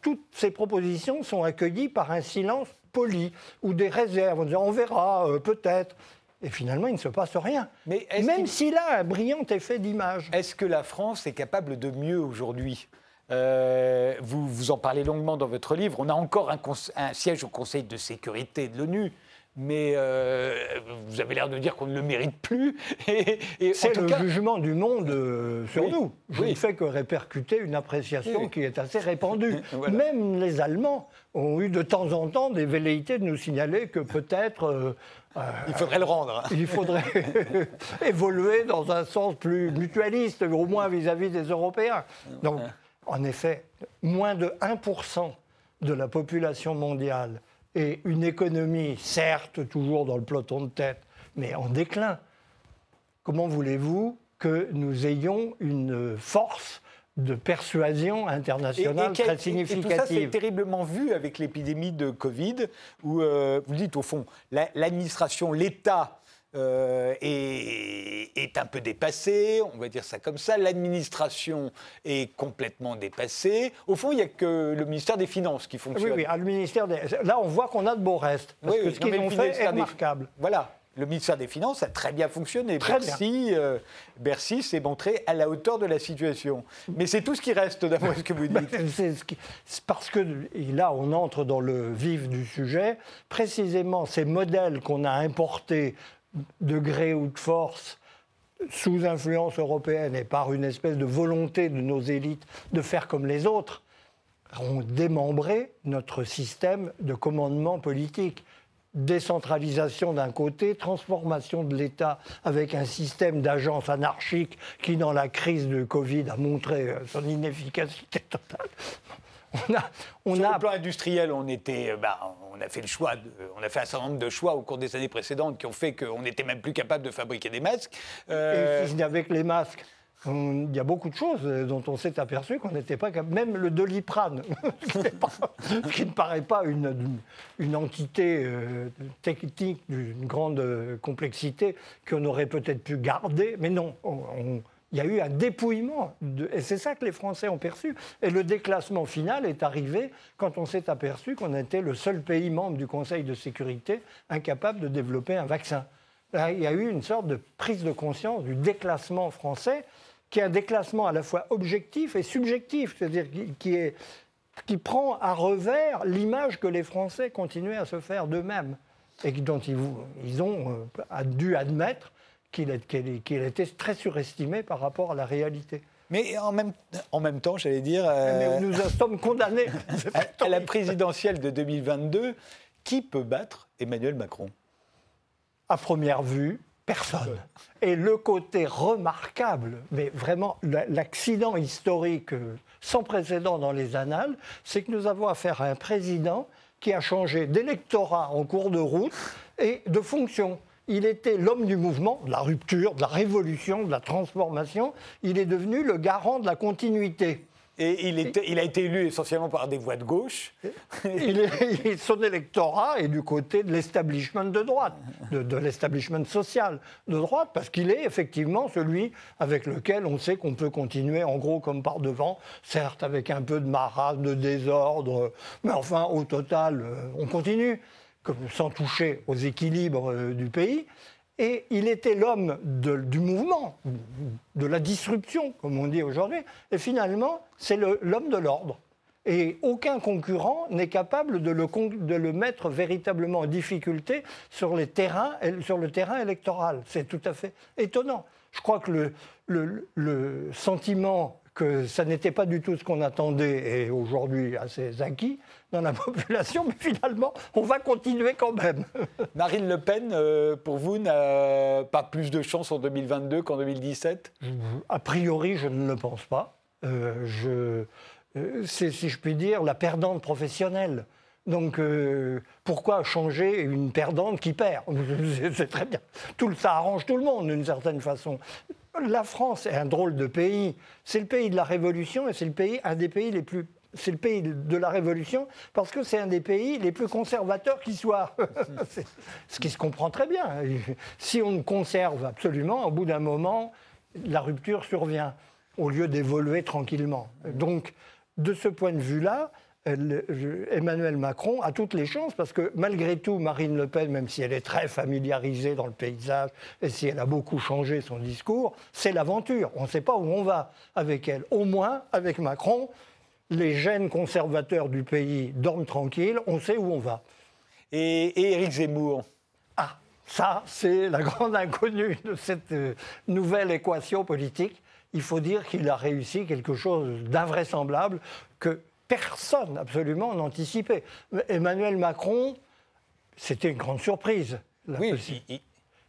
toutes ces propositions sont accueillies par un silence poli ou des réserves. On dit on verra, euh, peut-être. Et finalement, il ne se passe rien. Mais Même s'il a un brillant effet d'image. Est-ce que la France est capable de mieux aujourd'hui? Euh, vous, vous en parlez longuement dans votre livre. On a encore un, siège au Conseil de sécurité de l'ONU mais euh, vous avez l'air de dire qu'on ne le mérite plus. c'est le jugement du monde euh, sur nous. Je ne fais que répercuter une appréciation qui est assez répandue. Même les Allemands ont eu de temps en temps des velléités de nous signaler que peut-être... il faudrait le rendre. Il faudrait évoluer dans un sens plus mutualiste, au moins vis-à-vis -vis des Européens. Donc, en effet, moins de 1% de la population mondiale et une économie, certes, toujours dans le peloton de tête, mais en déclin. Comment voulez-vous que nous ayons une force de persuasion internationale très significative. Et, tout ça, c'est terriblement vu avec l'épidémie de Covid, où euh, vous dites, au fond, l'administration, l'État euh, est, un peu dépassé, on va dire ça comme ça. L'administration est complètement dépassée. Au fond, il n'y a que le ministère des Finances qui fonctionne. Oui, oui, le ministère là, on voit qu'on a de beaux restes. Parce que ce qu'ils ont fait est remarquable. Voilà. Le ministère des Finances a très bien fonctionné. Bercy, euh, Bercy s'est montré à la hauteur de la situation. Mais c'est tout ce qui reste, d'après ce que vous dites. C'est parce que là, on entre dans le vif du sujet. Précisément, ces modèles qu'on a importés de gré ou de force, sous influence européenne et par une espèce de volonté de nos élites de faire comme les autres, ont démembré notre système de commandement politique. Décentralisation d'un côté, transformation de l'État avec un système d'agence anarchique qui, dans la crise de Covid, a montré son inefficacité totale on a, on Sur le plan industriel, on était, euh, bah, on a fait le choix, on a fait un certain nombre de choix au cours des années précédentes qui ont fait qu'on n'était même plus capable de fabriquer des masques. Euh... Et avec les masques, il y a beaucoup de choses dont on s'est aperçu qu'on n'était pas capable. Même le doliprane, qui ne paraît pas une, une entité euh, technique d'une grande complexité qu'on aurait peut-être pu garder, mais non, on il y a eu un dépouillement. et c'est ça que les Français ont perçu. Et le déclassement final est arrivé quand on s'est aperçu qu'on était le seul pays membre du Conseil de sécurité incapable de développer un vaccin. il y a eu une sorte de prise de conscience du déclassement français, qui est un déclassement à la fois objectif et subjectif, c'est-à-dire qui, prend à revers l'image que les Français continuaient à se faire d'eux-mêmes et dont ils, ils ont euh, dû admettre qu'il était très surestimé par rapport à la réalité. Mais en même, en même temps, j'allais dire. Mais nous sommes condamnés. à, la présidentielle de 2022, qui peut battre Emmanuel Macron? À première vue, Personne. Et le côté remarquable, mais vraiment l'accident historique euh, sans précédent dans les annales, c'est que nous avons affaire à un président qui a changé d'électorat en cours de route et de fonction. Il était l'homme du mouvement, de la rupture, de la révolution, de la transformation. Il est devenu le garant de la continuité. Et il, a été élu essentiellement par des voix de gauche. Il son électorat est du côté de l'establishment de droite, de, l'establishment social de droite, parce qu'il est effectivement celui avec lequel on sait qu'on peut continuer en gros comme par devant, certes avec un peu de marasme, de désordre, mais enfin au total, euh, on continue sans toucher aux équilibres euh, du pays. Et il était l'homme du mouvement, de la disruption, comme on dit aujourd'hui. Et finalement, c'est l'homme de l'ordre. Et aucun concurrent n'est capable de le, mettre véritablement en difficulté terrains, sur le terrain électoral. C'est tout à fait étonnant. Je crois que le sentiment que ça n'était pas du tout ce qu'on attendait et aujourd'hui assez acquis dans la population, mais finalement, on va continuer quand même. Marine Le Pen, euh, pour vous, n'a pas plus de chance en 2022 qu'en 2017 A priori, je ne le pense pas. Euh, je, euh, c'est, si je puis dire, la perdante professionnelle. Donc, pourquoi changer une perdante qui perd? C'est très bien. Tout, ça arrange tout le monde d'une certaine façon la France est un drôle de pays. C'est le pays de la Révolution et c'est le pays, un des pays les plus c'est le pays de la Révolution parce que c'est un des pays les plus conservateurs qui soit. Ce qui se comprend très bien. Si on conserve absolument, au bout d'un moment, la rupture survient au lieu d'évoluer tranquillement. Donc, de ce point de vue-là, Emmanuel Macron a toutes les chances parce que malgré tout, Marine Le Pen, même si elle est très familiarisée dans le paysage et si elle a beaucoup changé son discours, c'est l'aventure. On ne sait pas où on va avec elle. Au moins, avec Macron, les gènes conservateurs du pays dorment tranquilles, on sait où on va. Et, et Éric Zemmour? Ah, ça, c'est la grande inconnue de cette euh, nouvelle équation politique. Il faut dire qu'il a réussi quelque chose d'invraisemblable que personne absolument n'anticipait. Emmanuel Macron, c'était une grande surprise. oui,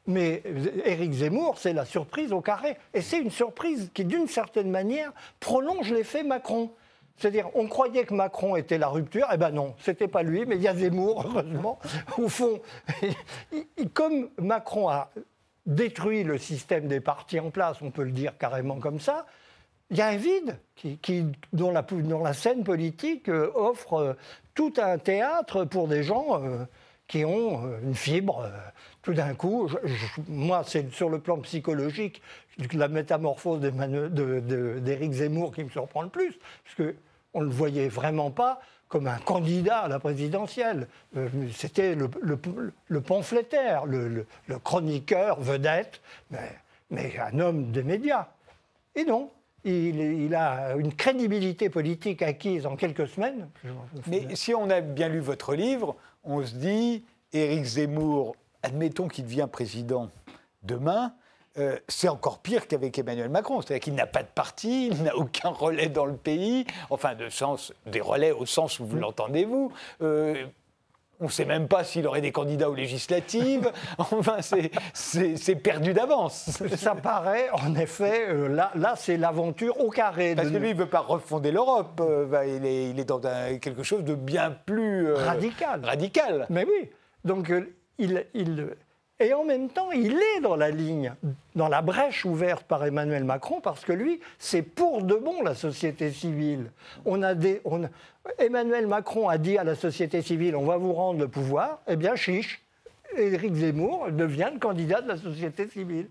Mais Éric Zemmour, c'est la surprise au carré. Et c'est une surprise qui, d'une certaine manière, prolonge l'effet Macron. C'est-à-dire, on croyait que Macron était la rupture, eh ben non, c'était pas lui, mais il y a Zemmour, heureusement. Au fond, comme Macron a détruit le système des partis en place, on peut le dire carrément comme ça, il y a un vide qui, dont, la, scène politique euh, offre euh, tout un théâtre pour des gens euh, qui ont une fibre. tout d'un coup, moi, c'est sur le plan psychologique la métamorphose d'Éric Zemmour qui me surprend le plus, parce qu'on ne le voyait vraiment pas comme un candidat à la présidentielle. C'était le, le, pamphlétaire, le, chroniqueur vedette, mais, mais un homme des médias. Et non, il, a une crédibilité politique acquise en quelques semaines. Mais si on a bien lu votre livre, on se dit, Éric Zemmour, admettons qu'il devient président demain, euh, c'est encore pire qu'avec Emmanuel Macron. C'est-à-dire qu'il n'a pas de parti, il n'a aucun relais dans le pays, enfin de sens, des relais au sens où vous mm. l'entendez vous. Euh, on ne sait même pas s'il aurait des candidats aux législatives. enfin, c'est perdu d'avance. Ça paraît, en effet, euh, là, là c'est l'aventure au carré. Parce que lui, il ne veut pas refonder l'Europe. Euh, il, est, il, est, dans quelque chose de bien plus... Euh, radical. Radical. Mais oui. Donc, il, il et en même temps, il est dans la ligne, dans la brèche ouverte par Emmanuel Macron, parce que lui, c'est pour de bon la société civile. On a des, Emmanuel Macron a dit à la société civile on va vous rendre le pouvoir, eh bien, chiche. Éric Zemmour devient le candidat de la société civile.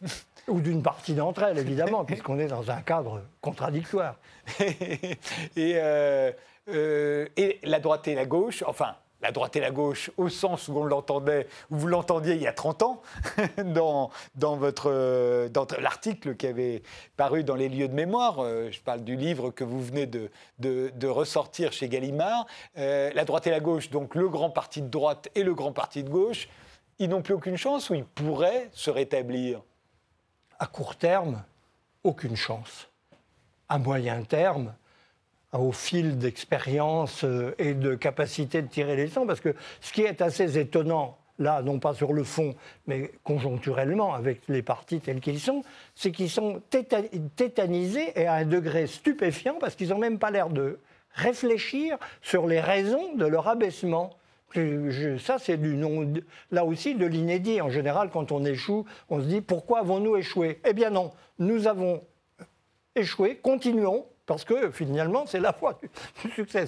Ou d'une partie d'entre elles, évidemment, puisqu'on est dans un cadre contradictoire. et, euh, euh, et la droite et la gauche, enfin, la droite et la gauche au sens où on l'entendait, où vous l'entendiez il y a 30 ans, dans, dans, votre, dans l'article qui avait paru dans les lieux de mémoire. Euh, je parle du livre que vous venez de, de, ressortir chez Gallimard. Euh, la droite et la gauche, donc le grand parti de droite et le grand parti de gauche, ils n'ont plus aucune chance ou ils pourraient se rétablir? À court terme, aucune chance. À moyen terme, au fil d'expérience euh, et de capacité de tirer les leçons, parce que ce qui est assez étonnant là, non pas sur le fond, mais conjoncturellement, avec les partis tels qu'ils sont, c'est qu'ils sont tétanisés et à un degré stupéfiant, parce qu'ils n'ont même pas l'air de réfléchir sur les raisons de leur abaissement. ça, c'est là aussi de l'inédit. En général, quand on échoue, on se dit pourquoi avons-nous échoué? Eh bien non, nous avons échoué, continuons, parce que finalement, c'est la foi du succès.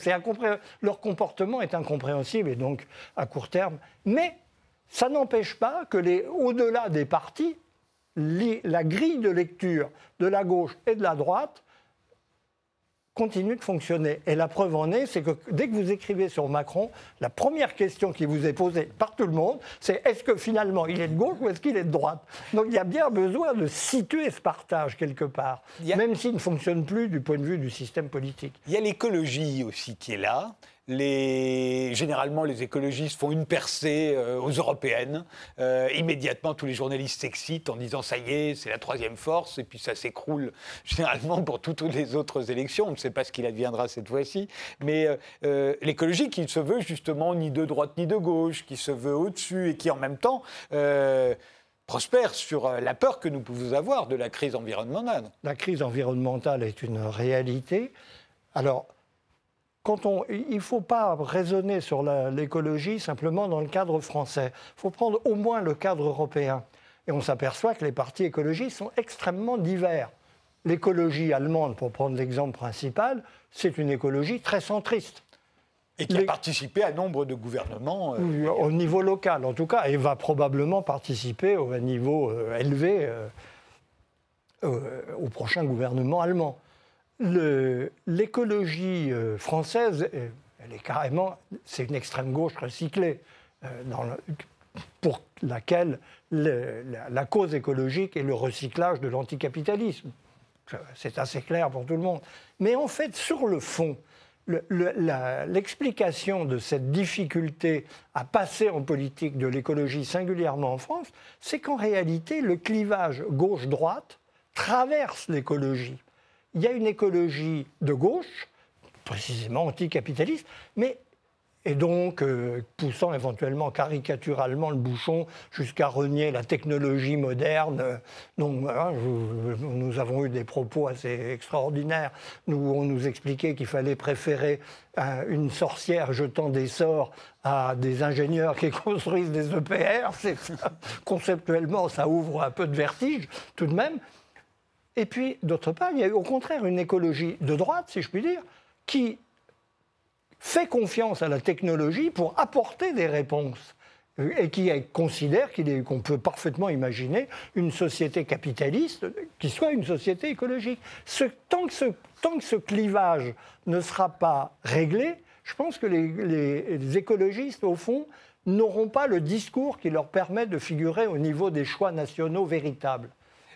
Leur comportement est incompréhensible et donc à court terme. Mais ça n'empêche pas que, au-delà des partis, la grille de lecture de la gauche et de la droite continue de fonctionner. Et la preuve en est, c'est que dès que vous écrivez sur Macron, la première question qui vous est posée par tout le monde, c'est est-ce que finalement il est de gauche ou est-ce qu'il est de droite? Donc il y a bien besoin de situer ce partage quelque part, même s'il ne fonctionne plus du point de vue du système politique. Il y a l'écologie aussi qui est là généralement, les écologistes font une percée euh, aux européennes. Euh, immédiatement, tous les journalistes s'excitent en disant ça y est, c'est la troisième force, et puis ça s'écroule généralement pour toutes les autres élections. On ne sait pas ce qu'il adviendra cette fois-ci. Mais euh, l'écologie qui se veut justement ni de droite ni de gauche, qui se veut au-dessus et qui en même temps prospère sur la peur que nous pouvons avoir de la crise environnementale. La crise environnementale est une réalité. Alors, il ne faut pas raisonner sur l'écologie simplement dans le cadre français. Il faut prendre au moins le cadre européen. Et on s'aperçoit que les partis écologistes sont extrêmement divers. L'écologie allemande, pour prendre l'exemple principal, c'est une écologie très centriste. Et qui a participé à nombre de gouvernements. Euh, au niveau local, en tout cas, et va probablement participer au niveau euh, élevé euh, au prochain gouvernement allemand l'écologie euh, française, euh, elle est carrément, c'est une extrême gauche recyclée, euh, pour laquelle la, cause écologique est le recyclage de l'anticapitalisme. C'est assez clair pour tout le monde. Mais en fait, sur le fond, l'explication de cette difficulté à passer en politique de l'écologie, singulièrement en France, c'est qu'en réalité, le clivage gauche-droite traverse l'écologie il y a une écologie de gauche, précisément anticapitaliste, mais et donc euh, poussant éventuellement caricaturalement le bouchon jusqu'à renier la technologie moderne. Donc, nous avons eu des propos assez extraordinaires. On nous expliquait qu'il fallait préférer une sorcière jetant des sorts à des ingénieurs qui construisent des EPR. Conceptuellement, ça ouvre un peu de vertige tout de même. Et puis, d'autre part, il y a eu au contraire une écologie de droite, si je puis dire, qui fait confiance à la technologie pour apporter des réponses et qui considère qu'on peut parfaitement imaginer une société capitaliste qui soit une société écologique. tant, que ce, clivage ne sera pas réglé, je pense que les écologistes, au fond, n'auront pas le discours qui leur permet de figurer au niveau des choix nationaux véritables.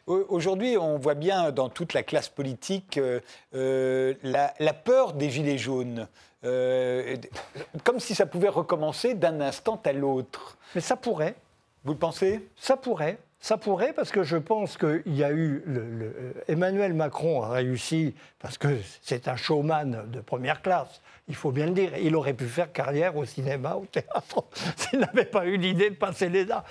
Aujourd'hui, on voit bien dans toute la classe politique euh, euh, la, peur des gilets jaunes. Euh, comme si ça pouvait recommencer d'un instant à l'autre. Mais ça pourrait. Vous le pensez? Ça pourrait. Ça pourrait parce que je pense qu'il y a eu. Emmanuel Macron a réussi parce que c'est un showman de première classe. Il faut bien le dire. Il aurait pu faire carrière au cinéma, au théâtre, s'il n'avait pas eu l'idée de passer les dents.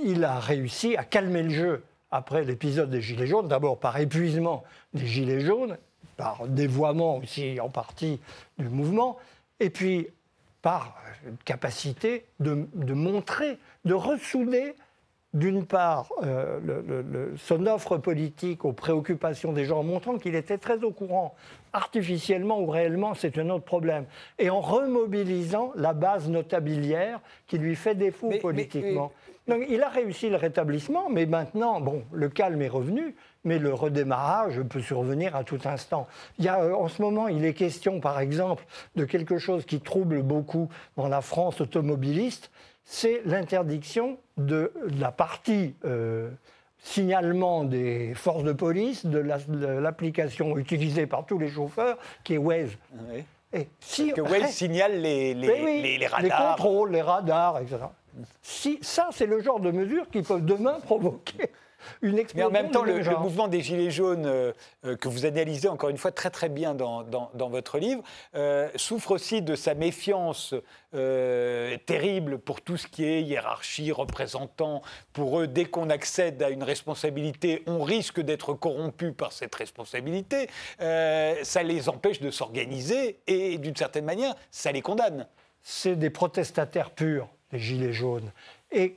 Il a réussi à calmer le jeu après l'épisode des Gilets jaunes, d'abord par épuisement des Gilets jaunes, par dévoiement aussi en partie du mouvement, et puis par capacité de, montrer, de ressouder d'une part, euh, son offre politique aux préoccupations des gens, en montrant qu'il était très au courant, artificiellement ou réellement, c'est un autre problème, et en remobilisant la base notabilière qui lui fait défaut politiquement. Donc, il a réussi le rétablissement, mais maintenant, bon, le calme est revenu, mais le redémarrage peut survenir à tout instant. Il y a, euh, en ce moment, il est question, par exemple, de quelque chose qui trouble beaucoup dans la France automobiliste, c'est l'interdiction de, la partie euh, signalement des forces de police de l'application utilisée par tous les chauffeurs, qui est Waze. Oui. Et si, que Waze signale les, les, les, radars. Les contrôles, les radars, etc. Si, ça, c'est le genre de mesures qui peuvent demain provoquer une explosion. Mais en même temps, le, genre. mouvement des Gilets jaunes, euh, euh, que vous analysez encore une fois très très bien dans, dans- dans votre livre, euh, souffre aussi de sa méfiance terrible pour tout ce qui est hiérarchie, représentant. Pour eux, dès qu'on accède à une responsabilité, on risque d'être corrompu par cette responsabilité. Ça les empêche de s'organiser et d'une certaine manière, ça les condamne. c'est des protestataires purs, Gilets jaunes. Et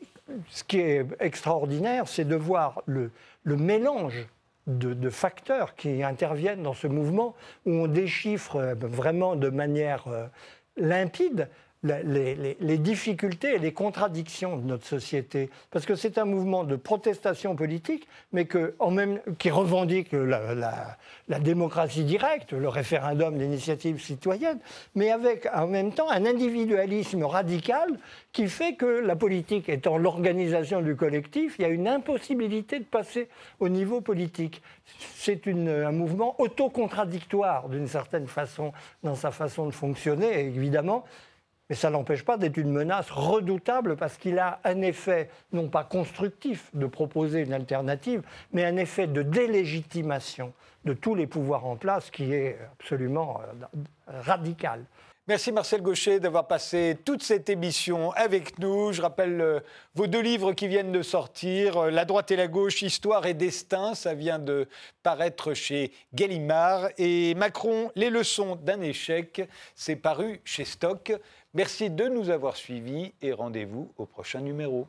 ce qui est extraordinaire, c'est de voir le, le mélange de, de facteurs qui interviennent dans ce mouvement, où on déchiffre euh, vraiment de manière euh, limpide les, difficultés et les contradictions de notre société. Parce que c'est un mouvement de protestation politique, mais que, en même, qui revendique la, démocratie directe, le référendum d'initiative citoyenne, mais avec en même temps un individualisme radical qui fait que la politique étant l'organisation du collectif, il y a une impossibilité de passer au niveau politique. C'est un mouvement autocontradictoire d'une certaine façon dans sa façon de fonctionner, évidemment. Mais ça n'empêche pas d'être une menace redoutable parce qu'il a un effet, non pas constructif de proposer une alternative, mais un effet de délégitimation de tous les pouvoirs en place qui est absolument euh, radical. Merci Marcel Gaucher d'avoir passé toute cette émission avec nous. Je rappelle euh, vos deux livres qui viennent de sortir, euh, La droite et la gauche, Histoire et destin, ça vient de paraître chez Gallimard, et Macron, Les leçons d'un échec, c'est paru chez Stock. Merci de nous avoir suivis et rendez-vous au prochain numéro.